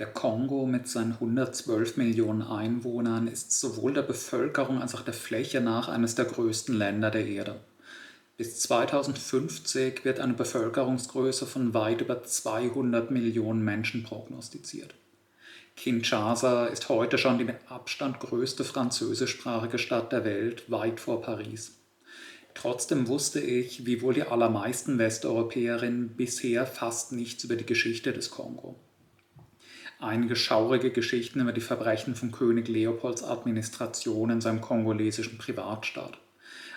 Der Kongo mit seinen 112 Millionen Einwohnern ist sowohl der Bevölkerung als auch der Fläche nach eines der größten Länder der Erde. Bis 2050 wird eine Bevölkerungsgröße von weit über 200 Millionen Menschen prognostiziert. Kinshasa ist heute schon die mit Abstand größte französischsprachige Stadt der Welt, weit vor Paris. Trotzdem wusste ich, wie wohl die allermeisten Westeuropäerinnen, bisher fast nichts über die Geschichte des Kongo einige schaurige Geschichten über die Verbrechen von König Leopolds Administration in seinem kongolesischen Privatstaat.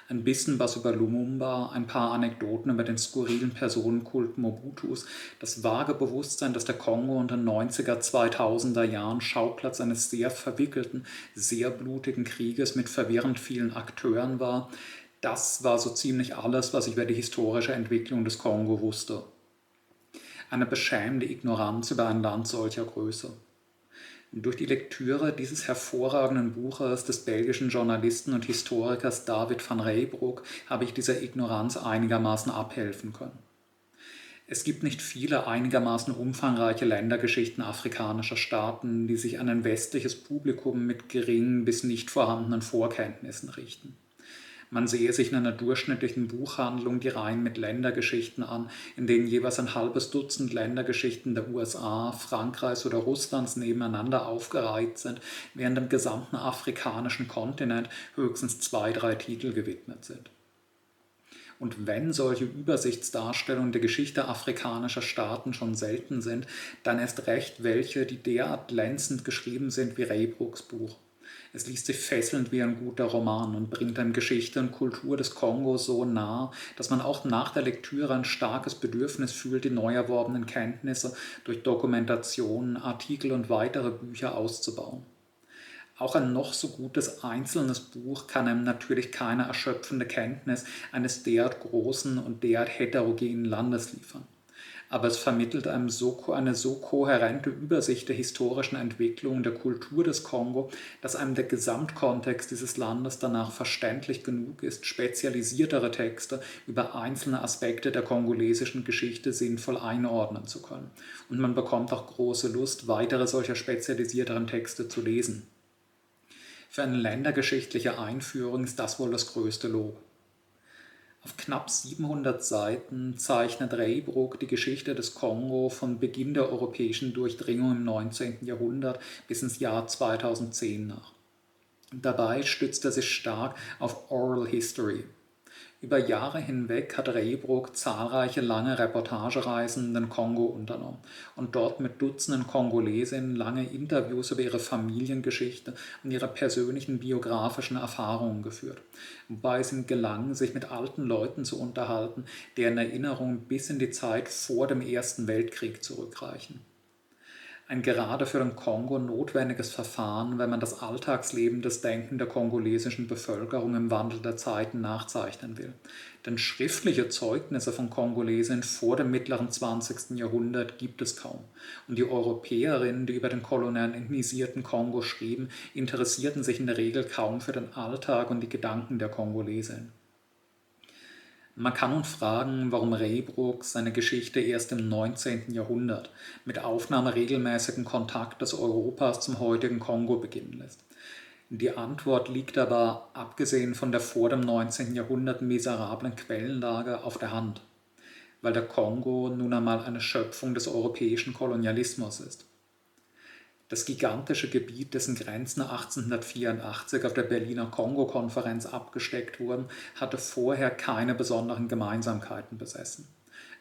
Ein bisschen was über Lumumba, ein paar Anekdoten über den skurrilen Personenkult Mobutus, das vage Bewusstsein, dass der Kongo unter den 90er, 2000er Jahren Schauplatz eines sehr verwickelten, sehr blutigen Krieges mit verwirrend vielen Akteuren war, das war so ziemlich alles, was ich über die historische Entwicklung des Kongo wusste eine beschämende Ignoranz über ein Land solcher Größe. Durch die Lektüre dieses hervorragenden Buches des belgischen Journalisten und Historikers David van Reybrouck habe ich dieser Ignoranz einigermaßen abhelfen können. Es gibt nicht viele einigermaßen umfangreiche Ländergeschichten afrikanischer Staaten, die sich an ein westliches Publikum mit geringen bis nicht vorhandenen Vorkenntnissen richten. Man sehe sich in einer durchschnittlichen Buchhandlung die Reihen mit Ländergeschichten an, in denen jeweils ein halbes Dutzend Ländergeschichten der USA, Frankreichs oder Russlands nebeneinander aufgereiht sind, während dem gesamten afrikanischen Kontinent höchstens zwei, drei Titel gewidmet sind. Und wenn solche Übersichtsdarstellungen der Geschichte afrikanischer Staaten schon selten sind, dann erst recht welche, die derart glänzend geschrieben sind wie Raybrooks Buch. Es liest sich fesselnd wie ein guter Roman und bringt einem Geschichte und Kultur des Kongo so nah, dass man auch nach der Lektüre ein starkes Bedürfnis fühlt, die neu erworbenen Kenntnisse durch Dokumentationen, Artikel und weitere Bücher auszubauen. Auch ein noch so gutes einzelnes Buch kann einem natürlich keine erschöpfende Kenntnis eines derart großen und derart heterogenen Landes liefern aber es vermittelt einem so, eine so kohärente Übersicht der historischen Entwicklung der Kultur des Kongo, dass einem der Gesamtkontext dieses Landes danach verständlich genug ist, spezialisiertere Texte über einzelne Aspekte der kongolesischen Geschichte sinnvoll einordnen zu können. Und man bekommt auch große Lust, weitere solcher spezialisierteren Texte zu lesen. Für eine ländergeschichtliche Einführung ist das wohl das größte Lob. Auf knapp 700 Seiten zeichnet Reybruck die Geschichte des Kongo von Beginn der europäischen Durchdringung im 19. Jahrhundert bis ins Jahr 2010 nach. Dabei stützt er sich stark auf Oral History, über Jahre hinweg hat Reybruck zahlreiche lange Reportagereisen in den Kongo unternommen und dort mit Dutzenden Kongolesinnen lange Interviews über ihre Familiengeschichte und ihre persönlichen biografischen Erfahrungen geführt, wobei es ihm gelang, sich mit alten Leuten zu unterhalten, deren Erinnerungen bis in die Zeit vor dem Ersten Weltkrieg zurückreichen ein gerade für den Kongo notwendiges Verfahren, wenn man das Alltagsleben des Denken der kongolesischen Bevölkerung im Wandel der Zeiten nachzeichnen will. Denn schriftliche Zeugnisse von Kongolesen vor dem mittleren 20. Jahrhundert gibt es kaum. Und die Europäerinnen, die über den kolonialisierten Kongo schrieben, interessierten sich in der Regel kaum für den Alltag und die Gedanken der Kongolesen. Man kann nun fragen, warum Reybruck seine Geschichte erst im 19. Jahrhundert mit Aufnahme regelmäßigen Kontaktes Europas zum heutigen Kongo beginnen lässt. Die Antwort liegt aber, abgesehen von der vor dem 19. Jahrhundert miserablen Quellenlage, auf der Hand, weil der Kongo nun einmal eine Schöpfung des europäischen Kolonialismus ist. Das gigantische Gebiet, dessen Grenzen 1884 auf der Berliner Kongo-Konferenz abgesteckt wurden, hatte vorher keine besonderen Gemeinsamkeiten besessen.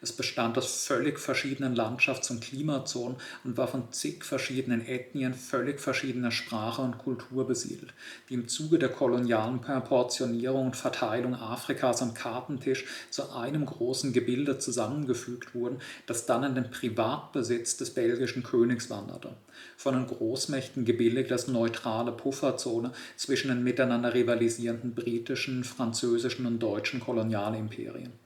Es bestand aus völlig verschiedenen Landschafts- und Klimazonen und war von zig verschiedenen Ethnien völlig verschiedener Sprache und Kultur besiedelt, die im Zuge der kolonialen Proportionierung und Verteilung Afrikas am Kartentisch zu einem großen Gebilde zusammengefügt wurden, das dann in den Privatbesitz des belgischen Königs wanderte. Von den Großmächten gebilligt als neutrale Pufferzone zwischen den miteinander rivalisierenden britischen, französischen und deutschen Kolonialimperien.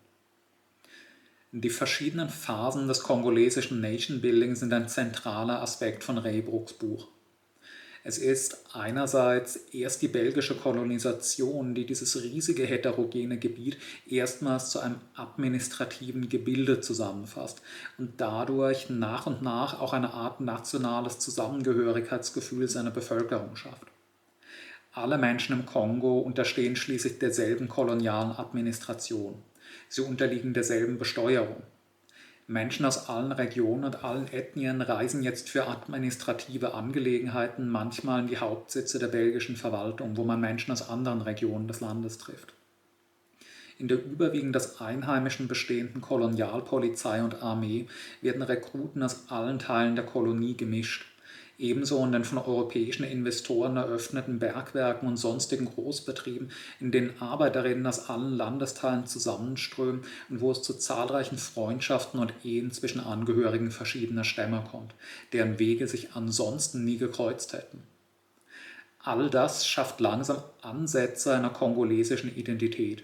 Die verschiedenen Phasen des kongolesischen Nation Building sind ein zentraler Aspekt von Raybrooks Buch. Es ist einerseits erst die belgische Kolonisation, die dieses riesige heterogene Gebiet erstmals zu einem administrativen Gebilde zusammenfasst und dadurch nach und nach auch eine Art nationales Zusammengehörigkeitsgefühl seiner Bevölkerung schafft. Alle Menschen im Kongo unterstehen schließlich derselben kolonialen Administration. Sie unterliegen derselben Besteuerung. Menschen aus allen Regionen und allen Ethnien reisen jetzt für administrative Angelegenheiten manchmal in die Hauptsitze der belgischen Verwaltung, wo man Menschen aus anderen Regionen des Landes trifft. In der überwiegend aus Einheimischen bestehenden Kolonialpolizei und Armee werden Rekruten aus allen Teilen der Kolonie gemischt ebenso in den von europäischen Investoren eröffneten Bergwerken und sonstigen Großbetrieben, in denen Arbeiterinnen aus allen Landesteilen zusammenströmen und wo es zu zahlreichen Freundschaften und Ehen zwischen Angehörigen verschiedener Stämme kommt, deren Wege sich ansonsten nie gekreuzt hätten. All das schafft langsam Ansätze einer kongolesischen Identität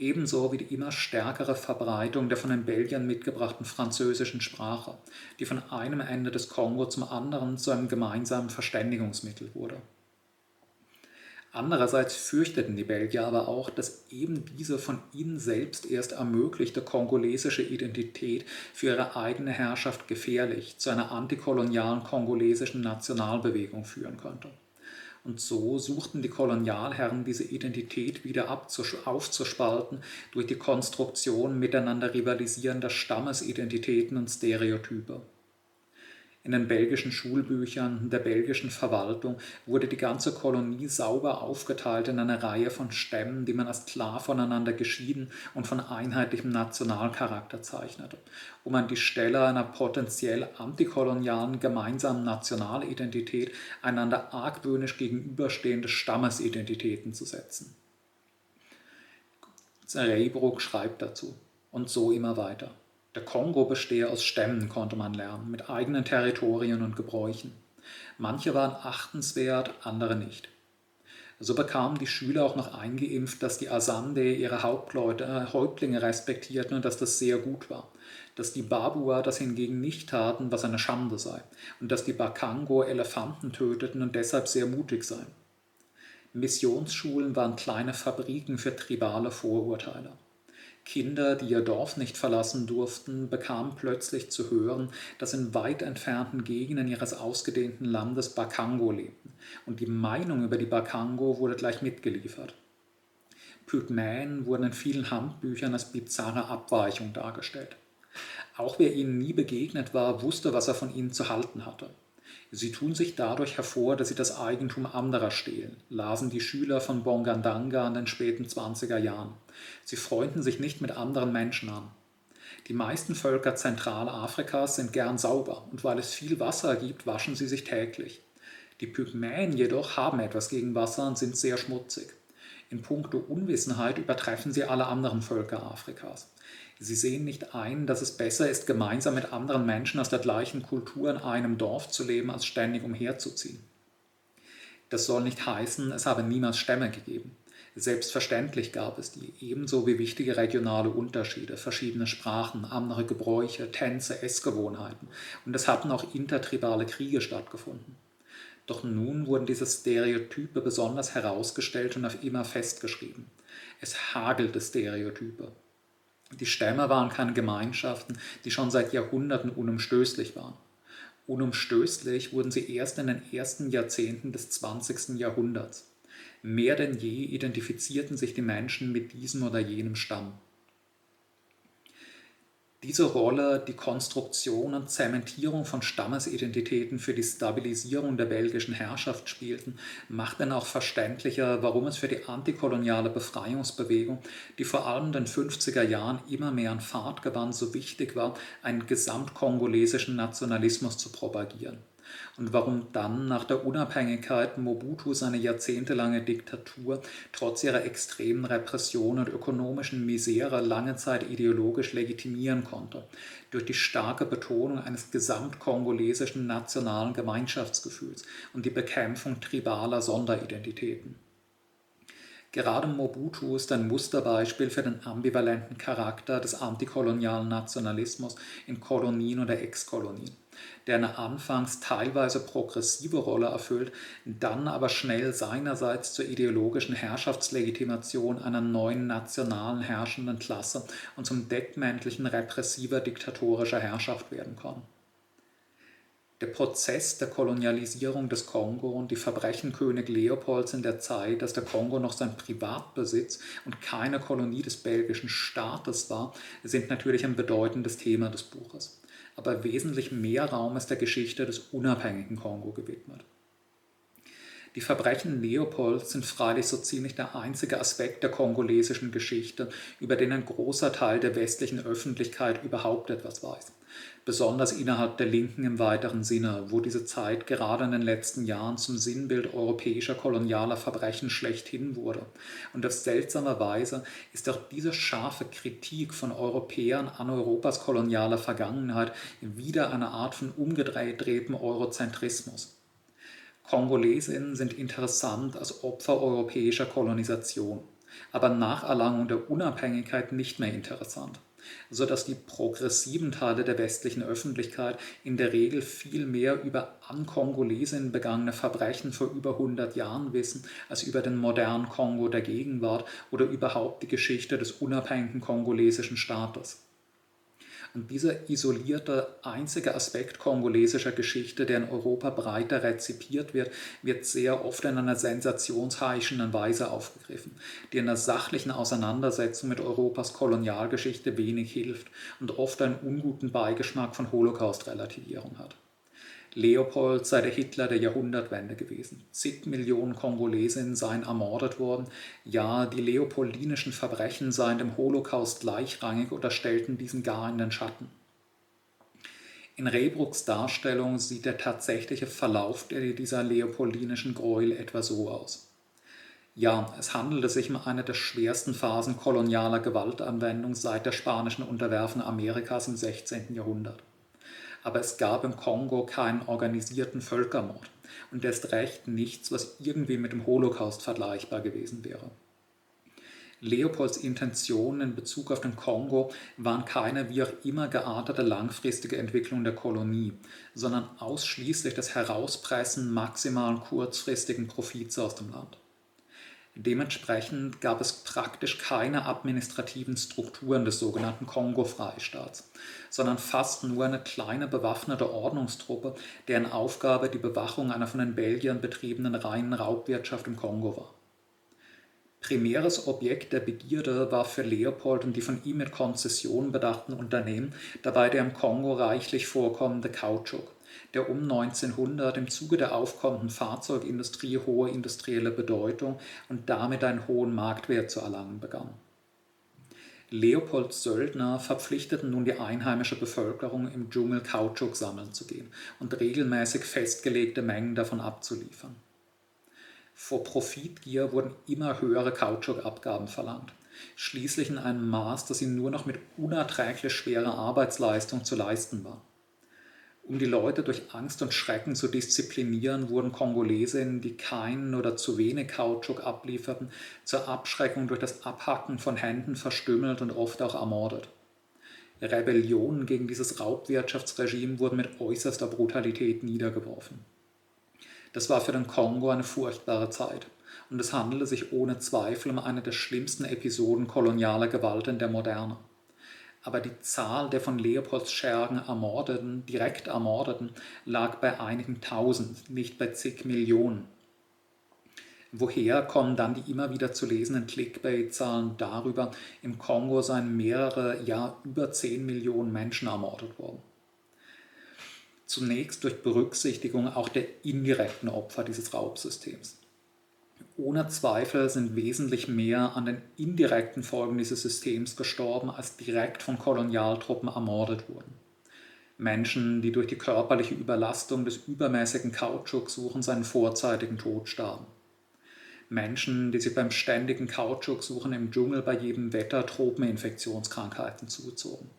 ebenso wie die immer stärkere Verbreitung der von den Belgiern mitgebrachten französischen Sprache, die von einem Ende des Kongo zum anderen zu einem gemeinsamen Verständigungsmittel wurde. Andererseits fürchteten die Belgier aber auch, dass eben diese von ihnen selbst erst ermöglichte kongolesische Identität für ihre eigene Herrschaft gefährlich zu einer antikolonialen kongolesischen Nationalbewegung führen könnte. Und so suchten die Kolonialherren diese Identität wieder aufzuspalten durch die Konstruktion miteinander rivalisierender Stammesidentitäten und Stereotype. In den belgischen Schulbüchern der belgischen Verwaltung wurde die ganze Kolonie sauber aufgeteilt in eine Reihe von Stämmen, die man als klar voneinander geschieden und von einheitlichem Nationalcharakter zeichnete, um an die Stelle einer potenziell antikolonialen gemeinsamen Nationalidentität einander argwöhnisch gegenüberstehende Stammesidentitäten zu setzen. Reybruck schreibt dazu und so immer weiter. Der Kongo bestehe aus Stämmen, konnte man lernen, mit eigenen Territorien und Gebräuchen. Manche waren achtenswert, andere nicht. So bekamen die Schüler auch noch eingeimpft, dass die Asande ihre Hauptleute, äh, Häuptlinge respektierten und dass das sehr gut war. Dass die Babua das hingegen nicht taten, was eine Schande sei. Und dass die Bakango Elefanten töteten und deshalb sehr mutig seien. Missionsschulen waren kleine Fabriken für tribale Vorurteile. Kinder, die ihr Dorf nicht verlassen durften, bekamen plötzlich zu hören, dass in weit entfernten Gegenden ihres ausgedehnten Landes Bakango lebten, und die Meinung über die Bakango wurde gleich mitgeliefert. Pygmäen wurden in vielen Handbüchern als bizarre Abweichung dargestellt. Auch wer ihnen nie begegnet war, wusste, was er von ihnen zu halten hatte. Sie tun sich dadurch hervor, dass sie das Eigentum anderer stehlen, lasen die Schüler von Bongandanga in den späten 20er Jahren. Sie freunden sich nicht mit anderen Menschen an. Die meisten Völker Zentralafrikas sind gern sauber und weil es viel Wasser gibt, waschen sie sich täglich. Die Pygmäen jedoch haben etwas gegen Wasser und sind sehr schmutzig. In puncto Unwissenheit übertreffen sie alle anderen Völker Afrikas. Sie sehen nicht ein, dass es besser ist, gemeinsam mit anderen Menschen aus der gleichen Kultur in einem Dorf zu leben, als ständig umherzuziehen. Das soll nicht heißen, es habe niemals Stämme gegeben. Selbstverständlich gab es die, ebenso wie wichtige regionale Unterschiede, verschiedene Sprachen, andere Gebräuche, Tänze, Essgewohnheiten. Und es hatten auch intertribale Kriege stattgefunden. Doch nun wurden diese Stereotype besonders herausgestellt und auf immer festgeschrieben. Es hagelte Stereotype. Die Stämme waren keine Gemeinschaften, die schon seit Jahrhunderten unumstößlich waren. Unumstößlich wurden sie erst in den ersten Jahrzehnten des 20. Jahrhunderts. Mehr denn je identifizierten sich die Menschen mit diesem oder jenem Stamm. Diese Rolle, die Konstruktion und Zementierung von Stammesidentitäten für die Stabilisierung der belgischen Herrschaft spielten, macht dann auch verständlicher, warum es für die antikoloniale Befreiungsbewegung, die vor allem in den 50er Jahren immer mehr an Fahrt gewann, so wichtig war, einen gesamtkongolesischen Nationalismus zu propagieren und warum dann nach der Unabhängigkeit Mobutu seine jahrzehntelange Diktatur trotz ihrer extremen Repression und ökonomischen Misere lange Zeit ideologisch legitimieren konnte, durch die starke Betonung eines gesamtkongolesischen nationalen Gemeinschaftsgefühls und die Bekämpfung tribaler Sonderidentitäten. Gerade Mobutu ist ein Musterbeispiel für den ambivalenten Charakter des antikolonialen Nationalismus in Kolonien oder Ex-Kolonien, der eine anfangs teilweise progressive Rolle erfüllt, dann aber schnell seinerseits zur ideologischen Herrschaftslegitimation einer neuen nationalen herrschenden Klasse und zum Deckmäntelchen repressiver diktatorischer Herrschaft werden kann. Der Prozess der Kolonialisierung des Kongo und die Verbrechen König Leopolds in der Zeit, dass der Kongo noch sein Privatbesitz und keine Kolonie des belgischen Staates war, sind natürlich ein bedeutendes Thema des Buches. Aber wesentlich mehr Raum ist der Geschichte des unabhängigen Kongo gewidmet. Die Verbrechen Leopolds sind freilich so ziemlich der einzige Aspekt der kongolesischen Geschichte, über den ein großer Teil der westlichen Öffentlichkeit überhaupt etwas weiß besonders innerhalb der Linken im weiteren Sinne, wo diese Zeit gerade in den letzten Jahren zum Sinnbild europäischer kolonialer Verbrechen schlechthin wurde. Und auf seltsame Weise ist auch diese scharfe Kritik von Europäern an Europas kolonialer Vergangenheit wieder eine Art von umgedrehtem Eurozentrismus. Kongolesinnen sind interessant als Opfer europäischer Kolonisation, aber nach Erlangung der Unabhängigkeit nicht mehr interessant sodass die progressiven Teile der westlichen Öffentlichkeit in der Regel viel mehr über an Kongolesen begangene Verbrechen vor über 100 Jahren wissen, als über den modernen Kongo der Gegenwart oder überhaupt die Geschichte des unabhängigen kongolesischen Staates. Und dieser isolierte, einzige Aspekt kongolesischer Geschichte, der in Europa breiter rezipiert wird, wird sehr oft in einer sensationsheischenden Weise aufgegriffen, die in der sachlichen Auseinandersetzung mit Europas Kolonialgeschichte wenig hilft und oft einen unguten Beigeschmack von Holocaust-Relativierung hat. Leopold sei der Hitler der Jahrhundertwende gewesen. Zig Millionen Kongolesinnen seien ermordet worden. Ja, die leopoldinischen Verbrechen seien dem Holocaust gleichrangig oder stellten diesen gar in den Schatten. In Rebrucks Darstellung sieht der tatsächliche Verlauf dieser leopoldinischen Gräuel etwa so aus. Ja, es handelte sich um eine der schwersten Phasen kolonialer Gewaltanwendung seit der spanischen Unterwerfung Amerikas im 16. Jahrhundert aber es gab im Kongo keinen organisierten Völkermord und erst recht nichts, was irgendwie mit dem Holocaust vergleichbar gewesen wäre. Leopolds Intentionen in Bezug auf den Kongo waren keine wie auch immer geartete langfristige Entwicklung der Kolonie, sondern ausschließlich das Herauspressen maximalen kurzfristigen Profits aus dem Land. Dementsprechend gab es praktisch keine administrativen Strukturen des sogenannten Kongo-Freistaats, sondern fast nur eine kleine bewaffnete Ordnungstruppe, deren Aufgabe die Bewachung einer von den Belgiern betriebenen reinen Raubwirtschaft im Kongo war. Primäres Objekt der Begierde war für Leopold und die von ihm mit Konzessionen bedachten Unternehmen dabei der im Kongo reichlich vorkommende Kautschuk der um 1900 im Zuge der aufkommenden Fahrzeugindustrie hohe industrielle Bedeutung und damit einen hohen Marktwert zu erlangen begann. Leopolds Söldner verpflichteten nun die einheimische Bevölkerung im Dschungel Kautschuk sammeln zu gehen und regelmäßig festgelegte Mengen davon abzuliefern. Vor Profitgier wurden immer höhere Kautschukabgaben verlangt, schließlich in einem Maß, das ihnen nur noch mit unerträglich schwerer Arbeitsleistung zu leisten war. Um die Leute durch Angst und Schrecken zu disziplinieren, wurden Kongolesinnen, die keinen oder zu wenig Kautschuk ablieferten, zur Abschreckung durch das Abhacken von Händen verstümmelt und oft auch ermordet. Rebellionen gegen dieses Raubwirtschaftsregime wurden mit äußerster Brutalität niedergeworfen. Das war für den Kongo eine furchtbare Zeit und es handelte sich ohne Zweifel um eine der schlimmsten Episoden kolonialer Gewalt in der Moderne aber die Zahl der von Leopolds Schergen Ermordeten, direkt Ermordeten, lag bei einigen Tausend, nicht bei zig Millionen. Woher kommen dann die immer wieder zu lesenden Clickbait-Zahlen darüber, im Kongo seien mehrere, ja über 10 Millionen Menschen ermordet worden? Zunächst durch Berücksichtigung auch der indirekten Opfer dieses Raubsystems. Ohne Zweifel sind wesentlich mehr an den indirekten Folgen dieses Systems gestorben, als direkt von Kolonialtruppen ermordet wurden. Menschen, die durch die körperliche Überlastung des übermäßigen Kautschuksuchen seinen vorzeitigen Tod starben. Menschen, die sich beim ständigen Kautschuksuchen im Dschungel bei jedem Wetter Tropeninfektionskrankheiten zuzogen.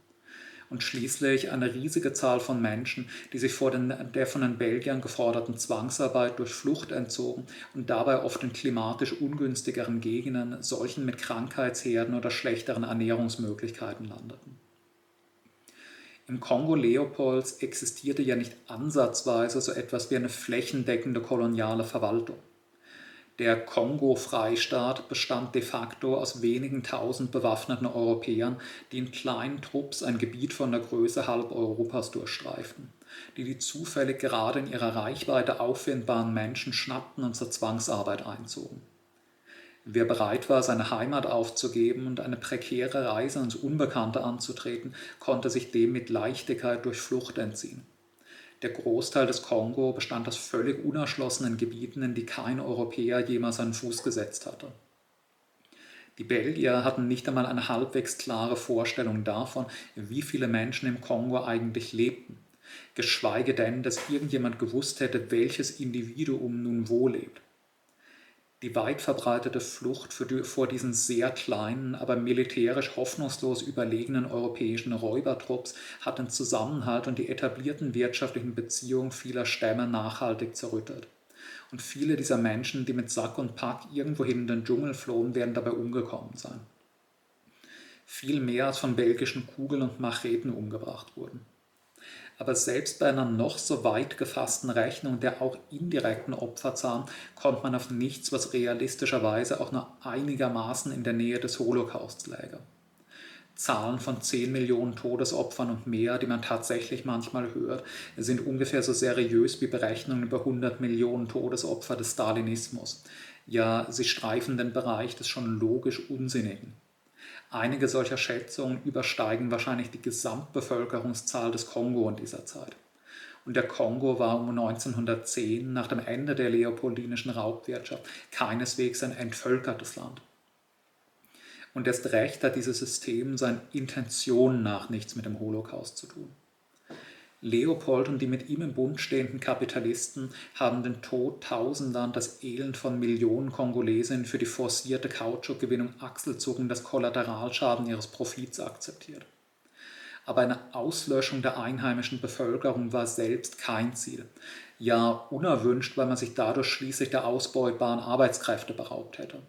Und schließlich eine riesige Zahl von Menschen, die sich vor den, der von den Belgiern geforderten Zwangsarbeit durch Flucht entzogen und dabei oft in klimatisch ungünstigeren Gegenden, solchen mit Krankheitsherden oder schlechteren Ernährungsmöglichkeiten landeten. Im Kongo Leopolds existierte ja nicht ansatzweise so etwas wie eine flächendeckende koloniale Verwaltung. Der Kongo-Freistaat bestand de facto aus wenigen tausend bewaffneten Europäern, die in kleinen Trupps ein Gebiet von der Größe halb Europas durchstreiften, die die zufällig gerade in ihrer Reichweite auffindbaren Menschen schnappten und zur Zwangsarbeit einzogen. Wer bereit war, seine Heimat aufzugeben und eine prekäre Reise ins Unbekannte anzutreten, konnte sich dem mit Leichtigkeit durch Flucht entziehen. Der Großteil des Kongo bestand aus völlig unerschlossenen Gebieten, in die kein Europäer jemals seinen Fuß gesetzt hatte. Die Belgier hatten nicht einmal eine halbwegs klare Vorstellung davon, wie viele Menschen im Kongo eigentlich lebten, geschweige denn, dass irgendjemand gewusst hätte, welches Individuum nun wo lebt. Die weit verbreitete Flucht vor diesen sehr kleinen, aber militärisch hoffnungslos überlegenen europäischen Räubertrupps hat den Zusammenhalt und die etablierten wirtschaftlichen Beziehungen vieler Stämme nachhaltig zerrüttet. Und viele dieser Menschen, die mit Sack und Pack irgendwohin in den Dschungel flohen, werden dabei umgekommen sein. Viel mehr als von belgischen Kugeln und Macheten umgebracht wurden. Aber selbst bei einer noch so weit gefassten Rechnung der auch indirekten Opferzahlen kommt man auf nichts, was realistischerweise auch nur einigermaßen in der Nähe des Holocausts läge. Zahlen von 10 Millionen Todesopfern und mehr, die man tatsächlich manchmal hört, sind ungefähr so seriös wie Berechnungen über 100 Millionen Todesopfer des Stalinismus. Ja, sie streifen den Bereich des schon logisch Unsinnigen. Einige solcher Schätzungen übersteigen wahrscheinlich die Gesamtbevölkerungszahl des Kongo in dieser Zeit. Und der Kongo war um 1910, nach dem Ende der leopoldinischen Raubwirtschaft, keineswegs ein entvölkertes Land. Und erst recht hat dieses System seinen Intentionen nach nichts mit dem Holocaust zu tun. Leopold und die mit ihm im Bund stehenden Kapitalisten haben den Tod Tausendern, das Elend von Millionen Kongolesen für die forcierte Kautschukgewinnung Achselzucken das Kollateralschaden ihres Profits akzeptiert. Aber eine Auslöschung der einheimischen Bevölkerung war selbst kein Ziel. Ja, unerwünscht, weil man sich dadurch schließlich der ausbeutbaren Arbeitskräfte beraubt hätte.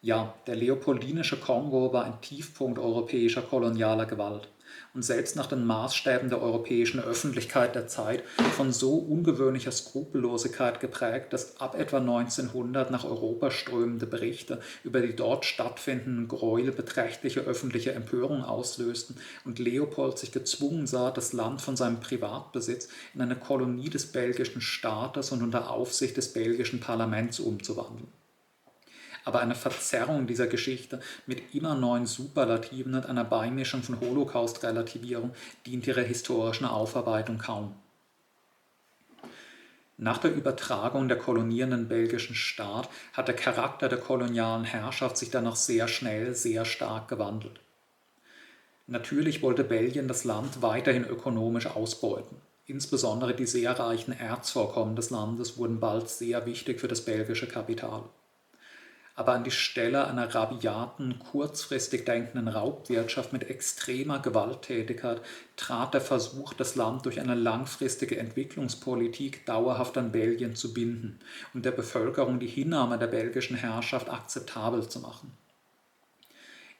Ja, der leopoldinische Kongo war ein Tiefpunkt europäischer kolonialer Gewalt und selbst nach den Maßstäben der europäischen Öffentlichkeit der Zeit von so ungewöhnlicher Skrupellosigkeit geprägt, dass ab etwa 1900 nach Europa strömende Berichte über die dort stattfindenden Gräuel beträchtliche öffentliche Empörung auslösten und Leopold sich gezwungen sah, das Land von seinem Privatbesitz in eine Kolonie des belgischen Staates und unter Aufsicht des belgischen Parlaments umzuwandeln aber eine Verzerrung dieser Geschichte mit immer neuen Superlativen und einer Beimischung von Holocaust-Relativierung dient ihrer historischen Aufarbeitung kaum. Nach der Übertragung der kolonierenden belgischen Staat hat der Charakter der kolonialen Herrschaft sich danach sehr schnell, sehr stark gewandelt. Natürlich wollte Belgien das Land weiterhin ökonomisch ausbeuten. Insbesondere die sehr reichen Erzvorkommen des Landes wurden bald sehr wichtig für das belgische Kapital aber an die Stelle einer rabiaten, kurzfristig denkenden Raubwirtschaft mit extremer Gewalttätigkeit trat der Versuch, das Land durch eine langfristige Entwicklungspolitik dauerhaft an Belgien zu binden und der Bevölkerung die Hinnahme der belgischen Herrschaft akzeptabel zu machen.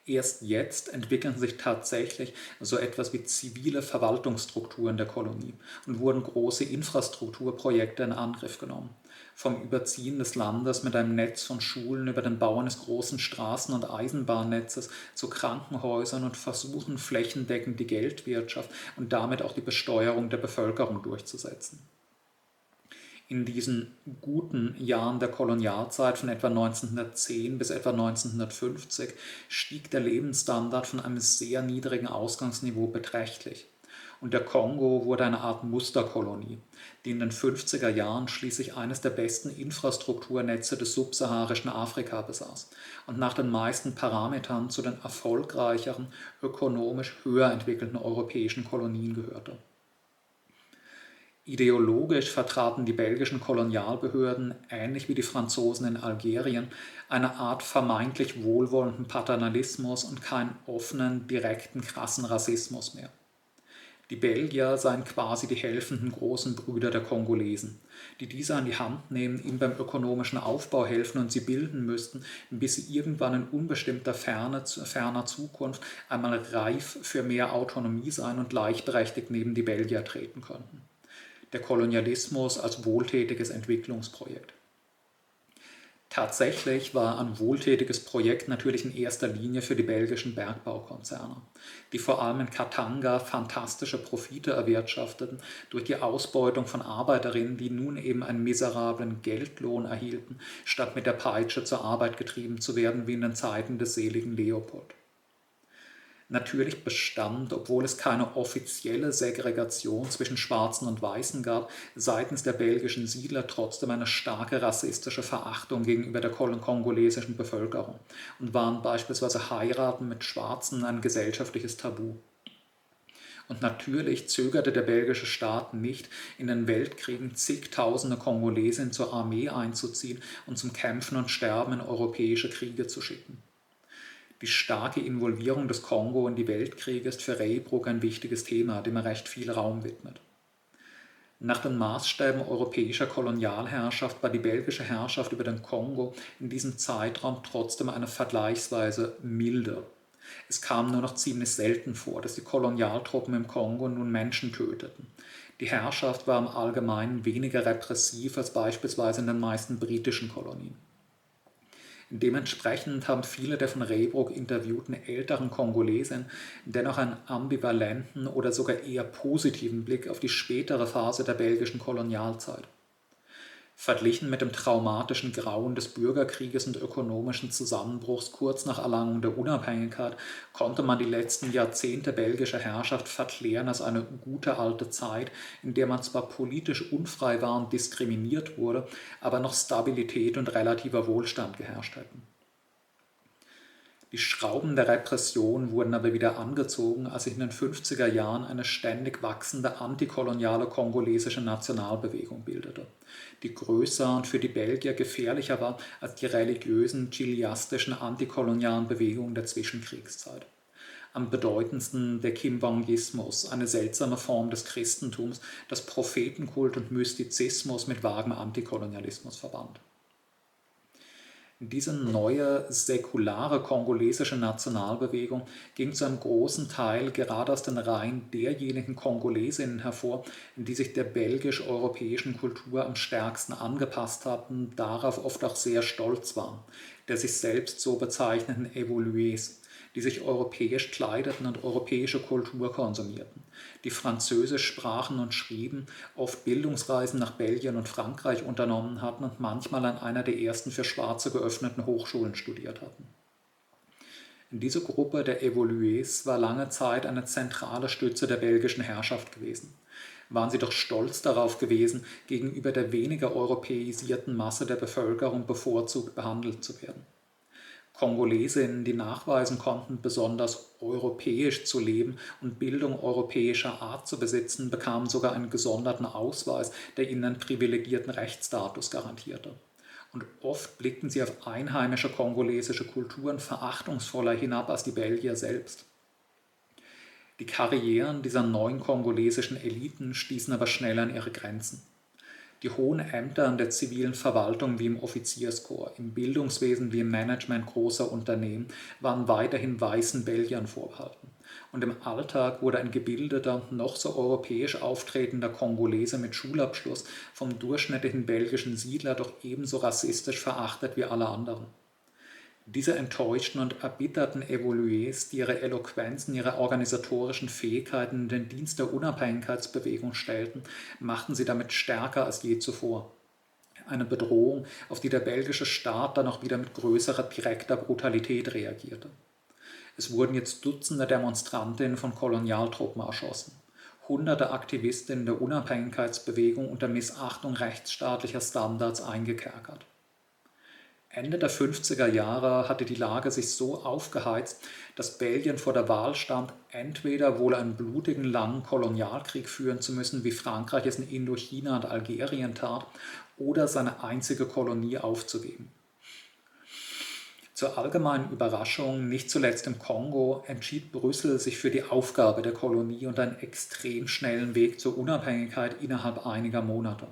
Erst jetzt entwickeln sich tatsächlich so etwas wie zivile Verwaltungsstrukturen der Kolonie und wurden große Infrastrukturprojekte in Angriff genommen vom Überziehen des Landes mit einem Netz von Schulen über den Bau eines großen Straßen- und Eisenbahnnetzes zu Krankenhäusern und versuchen flächendeckend die Geldwirtschaft und damit auch die Besteuerung der Bevölkerung durchzusetzen. In diesen guten Jahren der Kolonialzeit von etwa 1910 bis etwa 1950 stieg der Lebensstandard von einem sehr niedrigen Ausgangsniveau beträchtlich und der Kongo wurde eine Art Musterkolonie, die in den 50er Jahren schließlich eines der besten Infrastrukturnetze des subsaharischen Afrika besaß und nach den meisten Parametern zu den erfolgreicheren, ökonomisch höher entwickelten europäischen Kolonien gehörte. Ideologisch vertraten die belgischen Kolonialbehörden, ähnlich wie die Franzosen in Algerien, eine Art vermeintlich wohlwollenden Paternalismus und keinen offenen, direkten, krassen Rassismus mehr. Die Belgier seien quasi die helfenden großen Brüder der Kongolesen, die diese an die Hand nehmen, ihnen beim ökonomischen Aufbau helfen und sie bilden müssten, bis sie irgendwann in unbestimmter Ferne, ferner Zukunft einmal reif für mehr Autonomie sein und gleichberechtigt neben die Belgier treten könnten. Der Kolonialismus als wohltätiges Entwicklungsprojekt. Tatsächlich war ein wohltätiges Projekt natürlich in erster Linie für die belgischen Bergbaukonzerne, die vor allem in Katanga fantastische Profite erwirtschafteten durch die Ausbeutung von Arbeiterinnen, die nun eben einen miserablen Geldlohn erhielten, statt mit der Peitsche zur Arbeit getrieben zu werden wie in den Zeiten des seligen Leopold natürlich bestand, obwohl es keine offizielle Segregation zwischen Schwarzen und Weißen gab, seitens der belgischen Siedler trotzdem eine starke rassistische Verachtung gegenüber der kongolesischen Bevölkerung und waren beispielsweise Heiraten mit Schwarzen ein gesellschaftliches Tabu. Und natürlich zögerte der belgische Staat nicht, in den Weltkriegen zigtausende Kongolesen zur Armee einzuziehen und zum Kämpfen und Sterben in europäische Kriege zu schicken. Die starke Involvierung des Kongo in die Weltkriege ist für Raybrook ein wichtiges Thema, dem er recht viel Raum widmet. Nach den Maßstäben europäischer Kolonialherrschaft war die belgische Herrschaft über den Kongo in diesem Zeitraum trotzdem eine vergleichsweise milde. Es kam nur noch ziemlich selten vor, dass die Kolonialtruppen im Kongo nun Menschen töteten. Die Herrschaft war im Allgemeinen weniger repressiv als beispielsweise in den meisten britischen Kolonien. Dementsprechend haben viele der von Rehbruck interviewten älteren Kongolesen dennoch einen ambivalenten oder sogar eher positiven Blick auf die spätere Phase der belgischen Kolonialzeit. Verglichen mit dem traumatischen Grauen des Bürgerkrieges und ökonomischen Zusammenbruchs kurz nach Erlangung der Unabhängigkeit konnte man die letzten Jahrzehnte belgischer Herrschaft verklären als eine gute alte Zeit, in der man zwar politisch unfrei war und diskriminiert wurde, aber noch Stabilität und relativer Wohlstand geherrscht hätten. Die Schrauben der Repression wurden aber wieder angezogen, als sich in den 50er Jahren eine ständig wachsende antikoloniale kongolesische Nationalbewegung bildete, die größer und für die Belgier gefährlicher war als die religiösen, chiliastischen antikolonialen Bewegungen der Zwischenkriegszeit. Am bedeutendsten der Kimbangismus, eine seltsame Form des Christentums, das Prophetenkult und Mystizismus mit vagem Antikolonialismus verband. Diese neue säkulare kongolesische Nationalbewegung ging zu einem großen Teil gerade aus den Reihen derjenigen Kongolesinnen hervor, die sich der belgisch-europäischen Kultur am stärksten angepasst hatten, darauf oft auch sehr stolz waren, der sich selbst so bezeichneten Evolués die sich europäisch kleideten und europäische Kultur konsumierten, die Französisch sprachen und schrieben, oft Bildungsreisen nach Belgien und Frankreich unternommen hatten und manchmal an einer der ersten für Schwarze geöffneten Hochschulen studiert hatten. Diese Gruppe der Evolués war lange Zeit eine zentrale Stütze der belgischen Herrschaft gewesen. Waren sie doch stolz darauf gewesen, gegenüber der weniger europäisierten Masse der Bevölkerung bevorzugt behandelt zu werden. Kongolesinnen, die nachweisen konnten, besonders europäisch zu leben und Bildung europäischer Art zu besitzen, bekamen sogar einen gesonderten Ausweis, der ihnen einen privilegierten Rechtsstatus garantierte. Und oft blickten sie auf einheimische kongolesische Kulturen verachtungsvoller hinab als die Belgier selbst. Die Karrieren dieser neuen kongolesischen Eliten stießen aber schnell an ihre Grenzen. Die hohen Ämter in der zivilen Verwaltung wie im Offizierskorps, im Bildungswesen wie im Management großer Unternehmen waren weiterhin weißen Belgiern vorbehalten. Und im Alltag wurde ein gebildeter, noch so europäisch auftretender Kongolese mit Schulabschluss vom durchschnittlichen belgischen Siedler doch ebenso rassistisch verachtet wie alle anderen. Diese enttäuschten und erbitterten Evolués, die ihre Eloquenzen, ihre organisatorischen Fähigkeiten in den Dienst der Unabhängigkeitsbewegung stellten, machten sie damit stärker als je zuvor. Eine Bedrohung, auf die der belgische Staat dann auch wieder mit größerer direkter Brutalität reagierte. Es wurden jetzt Dutzende Demonstrantinnen von Kolonialtruppen erschossen. Hunderte Aktivistinnen der Unabhängigkeitsbewegung unter Missachtung rechtsstaatlicher Standards eingekerkert. Ende der 50er Jahre hatte die Lage sich so aufgeheizt, dass Belgien vor der Wahl stand, entweder wohl einen blutigen langen Kolonialkrieg führen zu müssen, wie Frankreich es in Indochina und Algerien tat, oder seine einzige Kolonie aufzugeben. Zur allgemeinen Überraschung, nicht zuletzt im Kongo, entschied Brüssel sich für die Aufgabe der Kolonie und einen extrem schnellen Weg zur Unabhängigkeit innerhalb einiger Monate.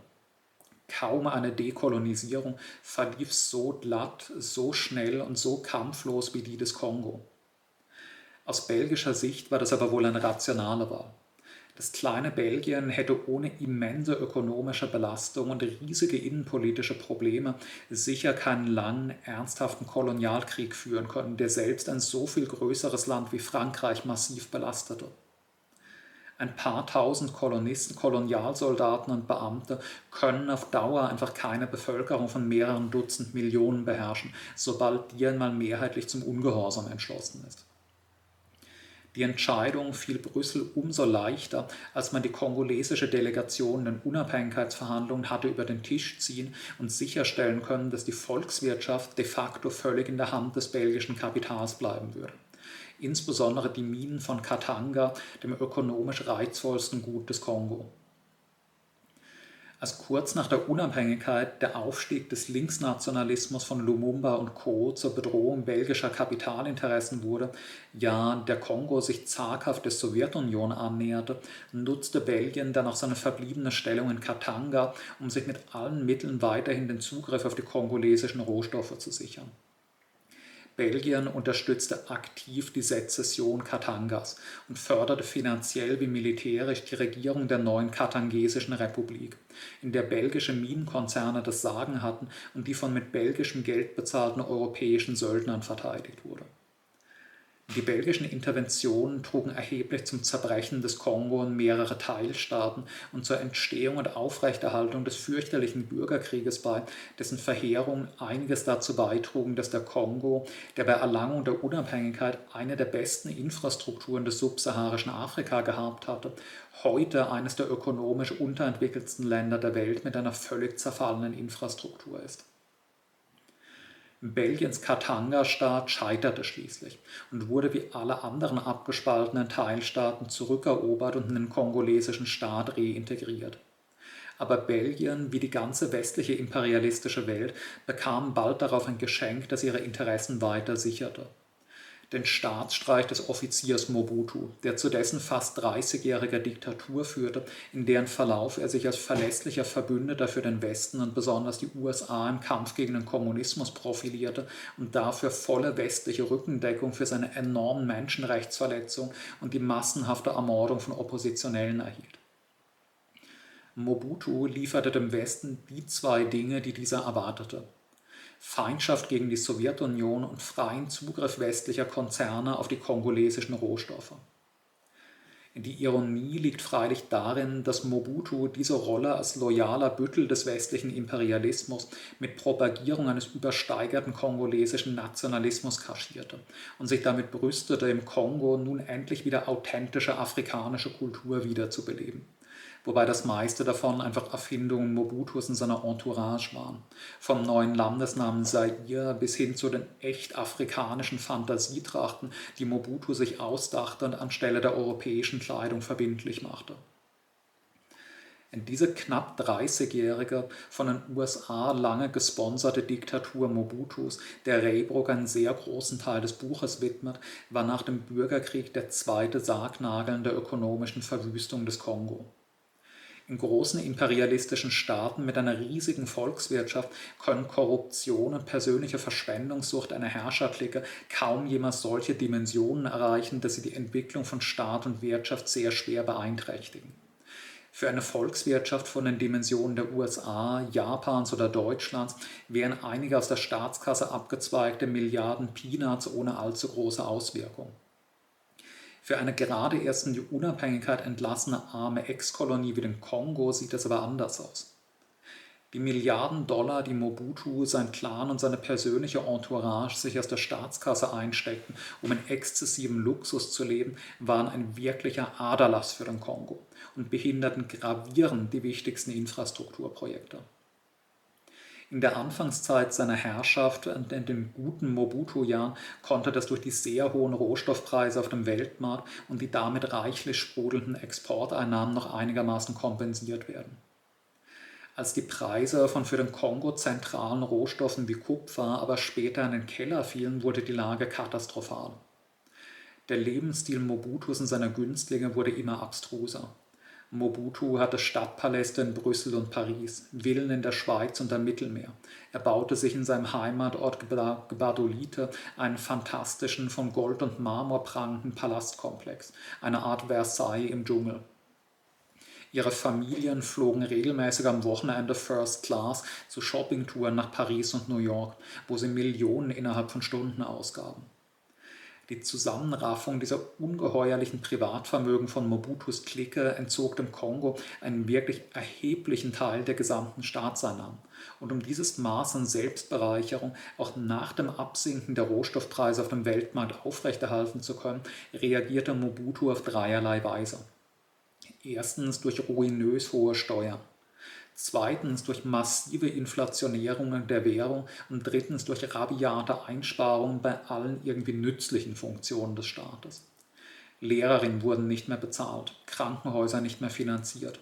Kaum eine Dekolonisierung verlief so glatt, so schnell und so kampflos wie die des Kongo. Aus belgischer Sicht war das aber wohl eine rationale Wahl. Das kleine Belgien hätte ohne immense ökonomische Belastung und riesige innenpolitische Probleme sicher keinen langen, ernsthaften Kolonialkrieg führen können, der selbst ein so viel größeres Land wie Frankreich massiv belastete. Ein paar tausend Kolonisten, Kolonialsoldaten und Beamte können auf Dauer einfach keine Bevölkerung von mehreren Dutzend Millionen beherrschen, sobald die einmal mehrheitlich zum Ungehorsam entschlossen ist. Die Entscheidung fiel Brüssel umso leichter, als man die kongolesische Delegation in Unabhängigkeitsverhandlungen hatte über den Tisch ziehen und sicherstellen können, dass die Volkswirtschaft de facto völlig in der Hand des belgischen Kapitals bleiben würde. Insbesondere die Minen von Katanga, dem ökonomisch reizvollsten Gut des Kongo als kurz nach der Unabhängigkeit der Aufstieg des Linksnationalismus von Lumumba und Co. zur Bedrohung belgischer Kapitalinteressen wurde, ja der Kongo sich zaghaft der Sowjetunion annäherte, nutzte Belgien dann auch seine verbliebene Stellung in Katanga, um sich mit allen Mitteln weiterhin den Zugriff auf die kongolesischen Rohstoffe zu sichern. Belgien unterstützte aktiv die Sezession Katangas und förderte finanziell wie militärisch die Regierung der neuen katangesischen Republik, in der belgische Minenkonzerne das Sagen hatten und die von mit belgischem Geld bezahlten europäischen Söldnern verteidigt wurde die belgischen Interventionen trugen erheblich zum Zerbrechen des Kongo in mehrere Teilstaaten und zur Entstehung und Aufrechterhaltung des fürchterlichen Bürgerkrieges bei, dessen Verheerung einiges dazu beitrugen, dass der Kongo, der bei Erlangung der Unabhängigkeit eine der besten Infrastrukturen des subsaharischen Afrika gehabt hatte, heute eines der ökonomisch unterentwickelsten Länder der Welt mit einer völlig zerfallenen Infrastruktur ist. Belgiens Katanga-Staat scheiterte schließlich und wurde wie alle anderen abgespaltenen Teilstaaten zurückerobert und in den kongolesischen Staat reintegriert. Aber Belgien, wie die ganze westliche imperialistische Welt, bekam bald darauf ein Geschenk, das ihre Interessen weiter sicherte den Staatsstreich des Offiziers Mobutu, der zu dessen fast 30-jähriger Diktatur führte, in deren Verlauf er sich als verlässlicher Verbündeter für den Westen und besonders die USA im Kampf gegen den Kommunismus profilierte und dafür volle westliche Rückendeckung für seine enormen Menschenrechtsverletzungen und die massenhafte Ermordung von Oppositionellen erhielt. Mobutu lieferte dem Westen die zwei Dinge, die dieser erwartete Feindschaft gegen die Sowjetunion und freien Zugriff westlicher Konzerne auf die kongolesischen Rohstoffe. Die Ironie liegt freilich darin, dass Mobutu diese Rolle als loyaler Büttel des westlichen Imperialismus mit Propagierung eines übersteigerten kongolesischen Nationalismus kaschierte und sich damit brüstete, im Kongo nun endlich wieder authentische afrikanische Kultur wiederzubeleben wobei das meiste davon einfach Erfindungen Mobutus und seiner Entourage waren. Vom neuen Landesnamen Zaire bis hin zu den echt afrikanischen Fantasietrachten, die Mobutu sich ausdachte und anstelle der europäischen Kleidung verbindlich machte. Diese knapp 30-jährige, von den USA lange gesponserte Diktatur Mobutus, der Raybrook einen sehr großen Teil des Buches widmet, war nach dem Bürgerkrieg der zweite Sargnagel der ökonomischen Verwüstung des Kongo. In großen imperialistischen Staaten mit einer riesigen Volkswirtschaft können Korruption und persönliche Verschwendungssucht einer Herrscherklicke kaum jemals solche Dimensionen erreichen, dass sie die Entwicklung von Staat und Wirtschaft sehr schwer beeinträchtigen. Für eine Volkswirtschaft von den Dimensionen der USA, Japans oder Deutschlands wären einige aus der Staatskasse abgezweigte Milliarden Peanuts ohne allzu große Auswirkungen. Für eine gerade erst in die Unabhängigkeit entlassene arme Ex-Kolonie wie den Kongo sieht es aber anders aus. Die Milliarden Dollar, die Mobutu, sein Clan und seine persönliche Entourage sich aus der Staatskasse einsteckten, um in exzessivem Luxus zu leben, waren ein wirklicher Aderlass für den Kongo und behinderten gravierend die wichtigsten Infrastrukturprojekte. In der Anfangszeit seiner Herrschaft, in den guten Mobutu-Jahren, konnte das durch die sehr hohen Rohstoffpreise auf dem Weltmarkt und die damit reichlich sprudelnden Exporteinnahmen noch einigermaßen kompensiert werden. Als die Preise von für den Kongo zentralen Rohstoffen wie Kupfer aber später in den Keller fielen, wurde die Lage katastrophal. Der Lebensstil Mobutus und seiner Günstlinge wurde immer abstruser. Mobutu hatte Stadtpaläste in Brüssel und Paris, Villen in der Schweiz und am Mittelmeer. Er baute sich in seinem Heimatort Gbadolite einen fantastischen, von Gold und Marmor prangenden Palastkomplex, eine Art Versailles im Dschungel. Ihre Familien flogen regelmäßig am Wochenende First Class zu Shoppingtouren nach Paris und New York, wo sie Millionen innerhalb von Stunden ausgaben. Die Zusammenraffung dieser ungeheuerlichen Privatvermögen von Mobutus Clique entzog dem Kongo einen wirklich erheblichen Teil der gesamten Staatseinnahmen. Und um dieses Maß an Selbstbereicherung auch nach dem Absinken der Rohstoffpreise auf dem Weltmarkt aufrechterhalten zu können, reagierte Mobutu auf dreierlei Weise. Erstens durch ruinös hohe Steuern zweitens durch massive Inflationierungen der Währung und drittens durch rabiate Einsparungen bei allen irgendwie nützlichen Funktionen des Staates. Lehrerinnen wurden nicht mehr bezahlt, Krankenhäuser nicht mehr finanziert,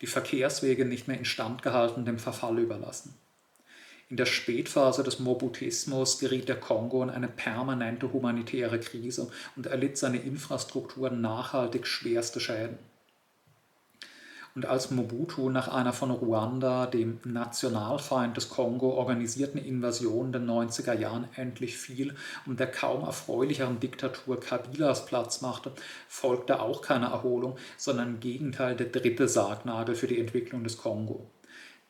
die Verkehrswege nicht mehr instand gehalten, dem Verfall überlassen. In der Spätphase des Mobutismus geriet der Kongo in eine permanente humanitäre Krise und erlitt seine Infrastruktur nachhaltig schwerste Schäden. Und als Mobutu nach einer von Ruanda, dem Nationalfeind des Kongo, organisierten Invasion der 90er Jahren endlich fiel und der kaum erfreulicheren Diktatur Kabilas Platz machte, folgte auch keine Erholung, sondern im Gegenteil der dritte Sargnagel für die Entwicklung des Kongo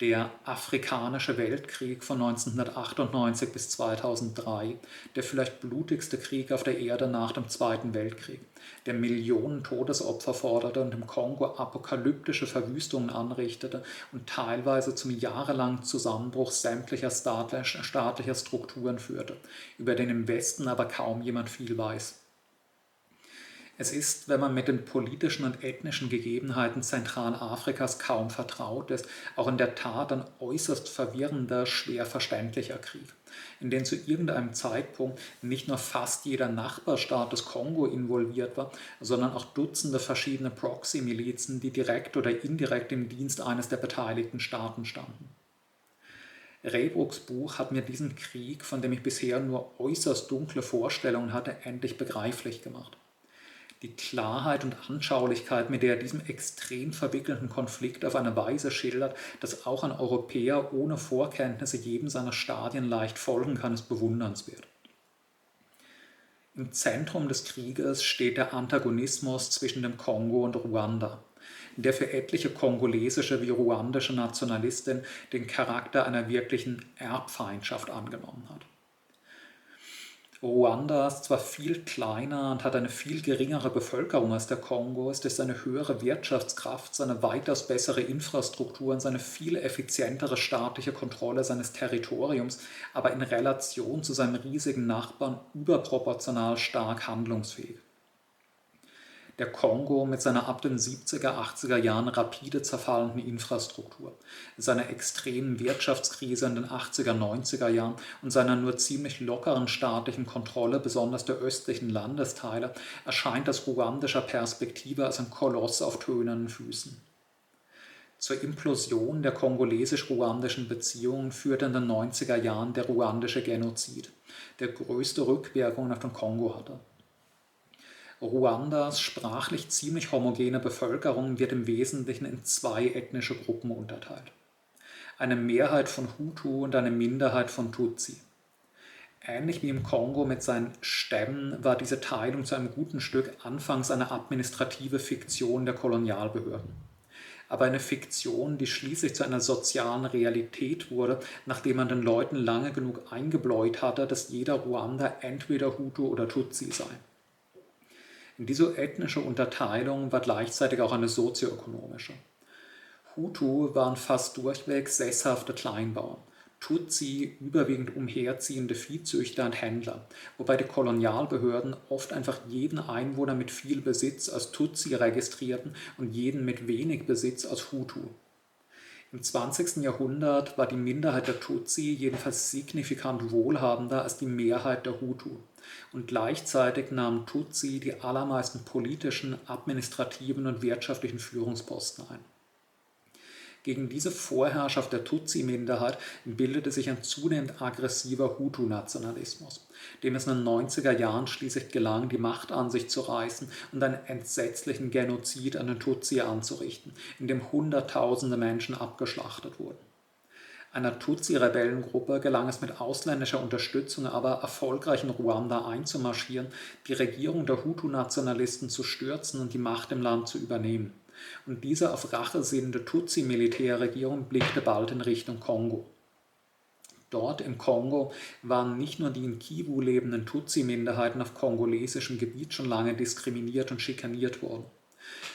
der Afrikanische Weltkrieg von 1998 bis 2003, der vielleicht blutigste Krieg auf der Erde nach dem Zweiten Weltkrieg, der Millionen Todesopfer forderte und im Kongo apokalyptische Verwüstungen anrichtete und teilweise zum jahrelangen Zusammenbruch sämtlicher staatlicher Strukturen führte, über den im Westen aber kaum jemand viel weiß. Es ist, wenn man mit den politischen und ethnischen Gegebenheiten Zentralafrikas kaum vertraut ist, auch in der Tat ein äußerst verwirrender, schwer verständlicher Krieg, in den zu irgendeinem Zeitpunkt nicht nur fast jeder Nachbarstaat des Kongo involviert war, sondern auch Dutzende verschiedene Proxy-Milizen, die direkt oder indirekt im Dienst eines der beteiligten Staaten standen. Reybrucks Buch hat mir diesen Krieg, von dem ich bisher nur äußerst dunkle Vorstellungen hatte, endlich begreiflich gemacht die Klarheit und Anschaulichkeit, mit der er diesem extrem verwickelten Konflikt auf eine Weise schildert, dass auch ein Europäer ohne Vorkenntnisse jedem seiner Stadien leicht folgen kann, ist bewundernswert. Im Zentrum des Krieges steht der Antagonismus zwischen dem Kongo und Ruanda, der für etliche kongolesische wie ruandische Nationalisten den Charakter einer wirklichen Erbfeindschaft angenommen hat. Ruanda ist zwar viel kleiner und hat eine viel geringere Bevölkerung als der Kongo, ist es seine höhere Wirtschaftskraft, seine weitaus bessere Infrastruktur und seine viel effizientere staatliche Kontrolle seines Territoriums, aber in Relation zu seinem riesigen Nachbarn überproportional stark handlungsfähig der Kongo mit seiner ab den 70er, 80er Jahren rapide zerfallenden Infrastruktur, seiner extremen Wirtschaftskrise in den 80er, 90er Jahren und seiner nur ziemlich lockeren staatlichen Kontrolle, besonders der östlichen Landesteile, erscheint aus ruandischer Perspektive als ein Koloss auf tönenden Füßen. Zur Implosion der kongolesisch-ruandischen Beziehungen führte in den 90er Jahren der ruandische Genozid, der größte Rückwirkungen auf den Kongo hatte. Ruandas sprachlich ziemlich homogene Bevölkerung wird im Wesentlichen in zwei ethnische Gruppen unterteilt. Eine Mehrheit von Hutu und eine Minderheit von Tutsi. Ähnlich wie im Kongo mit seinen Stämmen war diese Teilung zu einem guten Stück anfangs eine administrative Fiktion der Kolonialbehörden. Aber eine Fiktion, die schließlich zu einer sozialen Realität wurde, nachdem man den Leuten lange genug eingebläut hatte, dass jeder Ruander entweder Hutu oder Tutsi sei. Diese ethnische Unterteilung war gleichzeitig auch eine sozioökonomische. Hutu waren fast durchweg sesshafte Kleinbauern, Tutsi überwiegend umherziehende Viehzüchter und Händler, wobei die Kolonialbehörden oft einfach jeden Einwohner mit viel Besitz als Tutsi registrierten und jeden mit wenig Besitz als Hutu. Im 20. Jahrhundert war die Minderheit der Tutsi jedenfalls signifikant wohlhabender als die Mehrheit der Hutu und gleichzeitig nahmen Tutsi die allermeisten politischen, administrativen und wirtschaftlichen Führungsposten ein. Gegen diese Vorherrschaft der Tutsi-Minderheit bildete sich ein zunehmend aggressiver Hutu-Nationalismus, dem es in den 90er Jahren schließlich gelang, die Macht an sich zu reißen und einen entsetzlichen Genozid an den Tutsi anzurichten, in dem Hunderttausende Menschen abgeschlachtet wurden. Einer Tutsi-Rebellengruppe gelang es mit ausländischer Unterstützung aber erfolgreich in Ruanda einzumarschieren, die Regierung der Hutu-Nationalisten zu stürzen und die Macht im Land zu übernehmen. Und diese auf Rache sinnende Tutsi-Militärregierung blickte bald in Richtung Kongo. Dort im Kongo waren nicht nur die in Kivu lebenden Tutsi-Minderheiten auf kongolesischem Gebiet schon lange diskriminiert und schikaniert worden.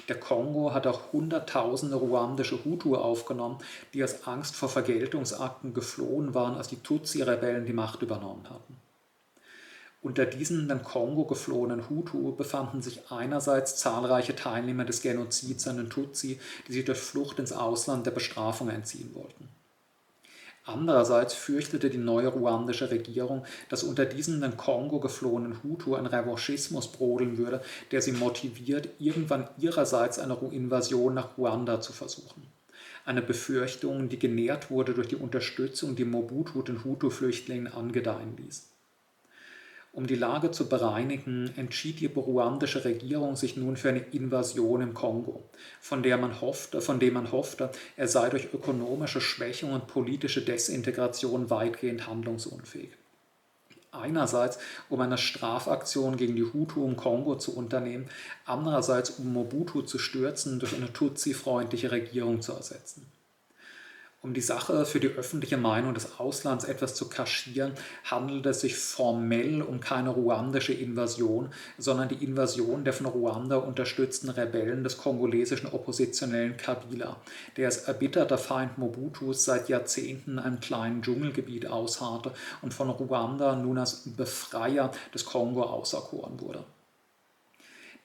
Der Kongo hat auch Hunderttausende ruandische Hutu aufgenommen, die aus Angst vor Vergeltungsakten geflohen waren, als die Tutsi-Rebellen die Macht übernommen hatten. Unter diesen in den Kongo geflohenen Hutu befanden sich einerseits zahlreiche Teilnehmer des Genozids an den Tutsi, die sich durch Flucht ins Ausland der Bestrafung entziehen wollten. Andererseits fürchtete die neue ruandische Regierung, dass unter diesen in den Kongo geflohenen Hutu ein Revanchismus brodeln würde, der sie motiviert, irgendwann ihrerseits eine Invasion nach Ruanda zu versuchen. Eine Befürchtung, die genährt wurde durch die Unterstützung, die Mobutu den Hutu-Flüchtlingen angedeihen ließ. Um die Lage zu bereinigen, entschied die ruandische Regierung sich nun für eine Invasion im Kongo, von der man hoffte, von dem man hoffte, er sei durch ökonomische Schwächung und politische Desintegration weitgehend handlungsunfähig. Einerseits, um eine Strafaktion gegen die Hutu im Kongo zu unternehmen, andererseits, um Mobutu zu stürzen, durch eine Tutsi-freundliche Regierung zu ersetzen. Um die Sache für die öffentliche Meinung des Auslands etwas zu kaschieren, handelt es sich formell um keine ruandische Invasion, sondern die Invasion der von Ruanda unterstützten Rebellen des kongolesischen Oppositionellen Kabila, der als erbitterter Feind Mobutus seit Jahrzehnten in einem kleinen Dschungelgebiet ausharrte und von Ruanda nun als Befreier des Kongo auserkoren wurde.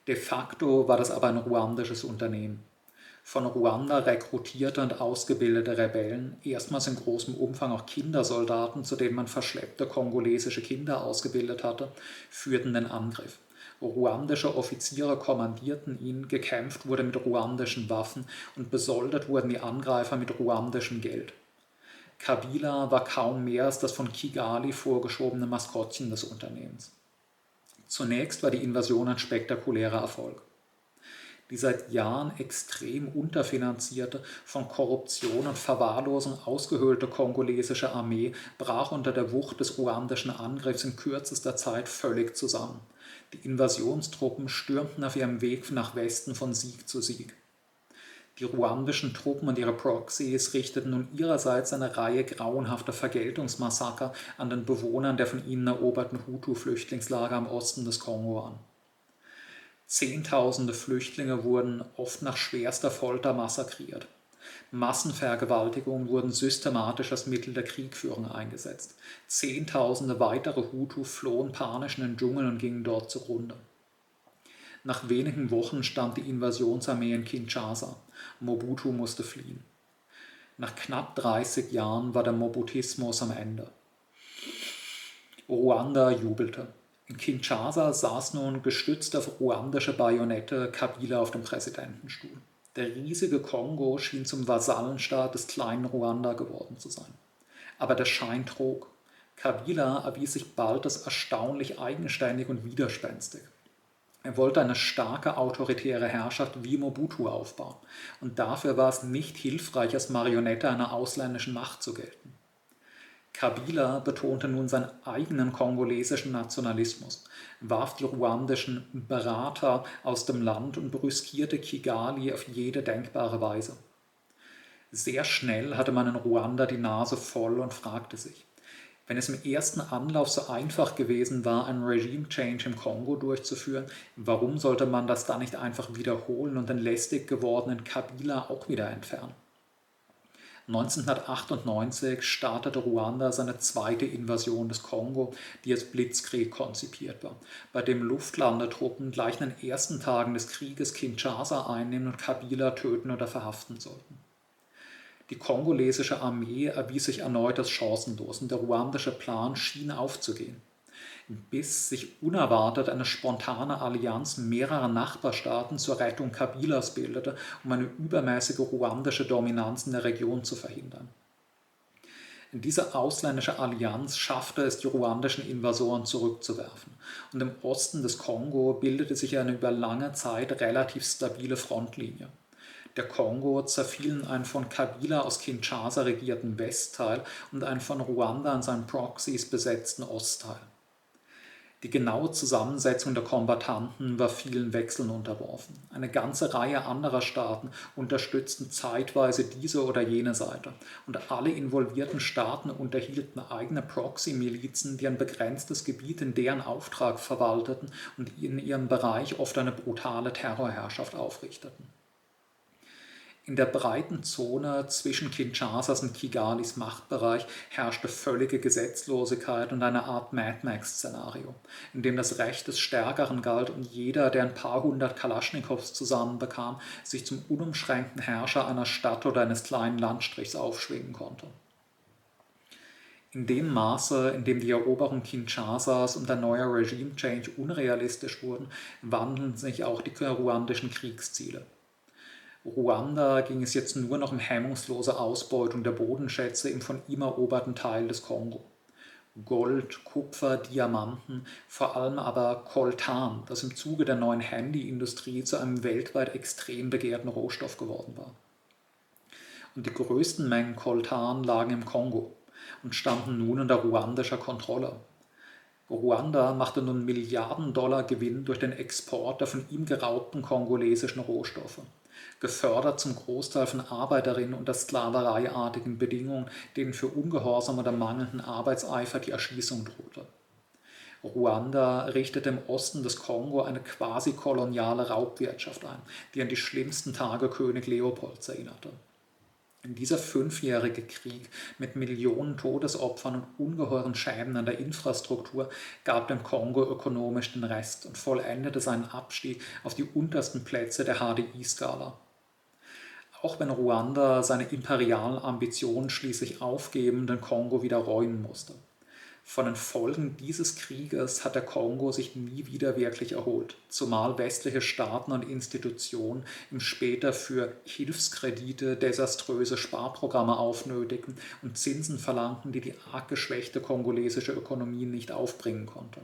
De facto war das aber ein ruandisches Unternehmen von Ruanda rekrutierte und ausgebildete Rebellen, erstmals in großem Umfang auch Kindersoldaten, zu denen man verschleppte kongolesische Kinder ausgebildet hatte, führten den Angriff. Ruandische Offiziere kommandierten ihn, gekämpft wurde mit ruandischen Waffen und besoldet wurden die Angreifer mit ruandischem Geld. Kabila war kaum mehr als das von Kigali vorgeschobene Maskottchen des Unternehmens. Zunächst war die Invasion ein spektakulärer Erfolg die seit Jahren extrem unterfinanzierte, von Korruption und Verwahrlosung ausgehöhlte kongolesische Armee brach unter der Wucht des ruandischen Angriffs in kürzester Zeit völlig zusammen. Die Invasionstruppen stürmten auf ihrem Weg nach Westen von Sieg zu Sieg. Die ruandischen Truppen und ihre Proxys richteten nun ihrerseits eine Reihe grauenhafter Vergeltungsmassaker an den Bewohnern der von ihnen eroberten Hutu-Flüchtlingslager im Osten des Kongo an. Zehntausende Flüchtlinge wurden oft nach schwerster Folter massakriert. Massenvergewaltigungen wurden systematisch als Mittel der Kriegführung eingesetzt. Zehntausende weitere Hutu flohen panisch in den Dschungel und gingen dort zugrunde. Nach wenigen Wochen stand die Invasionsarmee in Kinshasa. Mobutu musste fliehen. Nach knapp 30 Jahren war der Mobutismus am Ende. Ruanda jubelte. In Kinshasa saß nun gestützt auf ruandische Bajonette Kabila auf dem Präsidentenstuhl. Der riesige Kongo schien zum Vasallenstaat des kleinen Ruanda geworden zu sein. Aber der Schein trug. Kabila erwies sich bald als erstaunlich eigenständig und widerspenstig. Er wollte eine starke autoritäre Herrschaft wie Mobutu aufbauen, und dafür war es nicht hilfreich, als Marionette einer ausländischen Macht zu gelten. Kabila betonte nun seinen eigenen kongolesischen Nationalismus, warf die ruandischen Berater aus dem Land und brüskierte Kigali auf jede denkbare Weise. Sehr schnell hatte man in Ruanda die Nase voll und fragte sich, wenn es im ersten Anlauf so einfach gewesen war, einen Regime-Change im Kongo durchzuführen, warum sollte man das dann nicht einfach wiederholen und den lästig gewordenen Kabila auch wieder entfernen? 1998 startete Ruanda seine zweite Invasion des Kongo, die als Blitzkrieg konzipiert war, bei dem Luftlandetruppen gleich in den ersten Tagen des Krieges Kinshasa einnehmen und Kabila töten oder verhaften sollten. Die kongolesische Armee erwies sich erneut als chancenlos und der ruandische Plan schien aufzugehen. Bis sich unerwartet eine spontane Allianz mehrerer Nachbarstaaten zur Rettung Kabilas bildete, um eine übermäßige ruandische Dominanz in der Region zu verhindern. Diese ausländische Allianz schaffte es, die ruandischen Invasoren zurückzuwerfen. Und im Osten des Kongo bildete sich eine über lange Zeit relativ stabile Frontlinie. Der Kongo zerfiel in einen von Kabila aus Kinshasa regierten Westteil und einen von Ruanda an seinen Proxys besetzten Ostteil. Die genaue Zusammensetzung der Kombattanten war vielen Wechseln unterworfen. Eine ganze Reihe anderer Staaten unterstützten zeitweise diese oder jene Seite. Und alle involvierten Staaten unterhielten eigene Proxy-Milizen, die ein begrenztes Gebiet in deren Auftrag verwalteten und in ihrem Bereich oft eine brutale Terrorherrschaft aufrichteten. In der breiten Zone zwischen Kinshasas und Kigalis Machtbereich herrschte völlige Gesetzlosigkeit und eine Art Mad Max-Szenario, in dem das Recht des Stärkeren galt und jeder, der ein paar hundert Kalaschnikows zusammenbekam, sich zum unumschränkten Herrscher einer Stadt oder eines kleinen Landstrichs aufschwingen konnte. In dem Maße, in dem die Eroberung Kinshasas und der neue Regime-Change unrealistisch wurden, wandeln sich auch die ruandischen Kriegsziele. Ruanda ging es jetzt nur noch um hemmungslose Ausbeutung der Bodenschätze im von ihm eroberten Teil des Kongo. Gold, Kupfer, Diamanten, vor allem aber Coltan, das im Zuge der neuen Handyindustrie zu einem weltweit extrem begehrten Rohstoff geworden war. Und die größten Mengen Coltan lagen im Kongo und standen nun unter ruandischer Kontrolle. Ruanda machte nun Milliarden Dollar Gewinn durch den Export der von ihm geraubten kongolesischen Rohstoffe gefördert zum Großteil von Arbeiterinnen unter sklavereiartigen Bedingungen, denen für Ungehorsam oder mangelnden Arbeitseifer die Erschießung drohte. Ruanda richtete im Osten des Kongo eine quasi koloniale Raubwirtschaft ein, die an die schlimmsten Tage König Leopolds erinnerte. In dieser fünfjährige Krieg mit Millionen Todesopfern und ungeheuren Schäden an der Infrastruktur gab dem Kongo ökonomisch den Rest und vollendete seinen Abstieg auf die untersten Plätze der HDI-Skala. Auch wenn Ruanda seine imperialen Ambitionen schließlich aufgeben, den Kongo wieder räumen musste. Von den Folgen dieses Krieges hat der Kongo sich nie wieder wirklich erholt, zumal westliche Staaten und Institutionen ihm später für Hilfskredite desaströse Sparprogramme aufnötigten und Zinsen verlangten, die die arg geschwächte kongolesische Ökonomie nicht aufbringen konnte.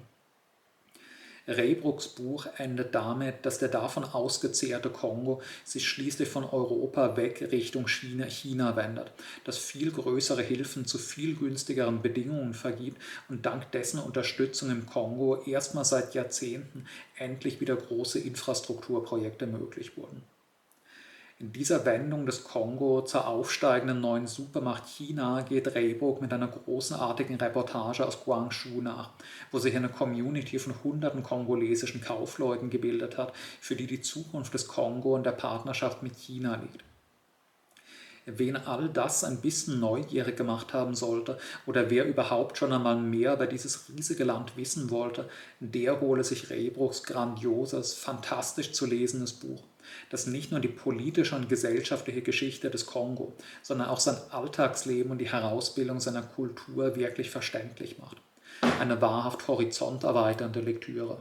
Reybrucks Buch endet damit, dass der davon ausgezehrte Kongo sich schließlich von Europa weg Richtung China, China wendet, das viel größere Hilfen zu viel günstigeren Bedingungen vergibt und dank dessen Unterstützung im Kongo erstmal seit Jahrzehnten endlich wieder große Infrastrukturprojekte möglich wurden. In dieser Wendung des Kongo zur aufsteigenden neuen Supermacht China geht Rehburg mit einer großenartigen Reportage aus Guangzhou nach, wo sich eine Community von hunderten kongolesischen Kaufleuten gebildet hat, für die die Zukunft des Kongo und der Partnerschaft mit China liegt. Wen all das ein bisschen neugierig gemacht haben sollte oder wer überhaupt schon einmal mehr über dieses riesige Land wissen wollte, der hole sich Rehbruchs grandioses, fantastisch zu lesendes Buch das nicht nur die politische und gesellschaftliche Geschichte des Kongo, sondern auch sein Alltagsleben und die Herausbildung seiner Kultur wirklich verständlich macht. Eine wahrhaft horizonterweiternde Lektüre.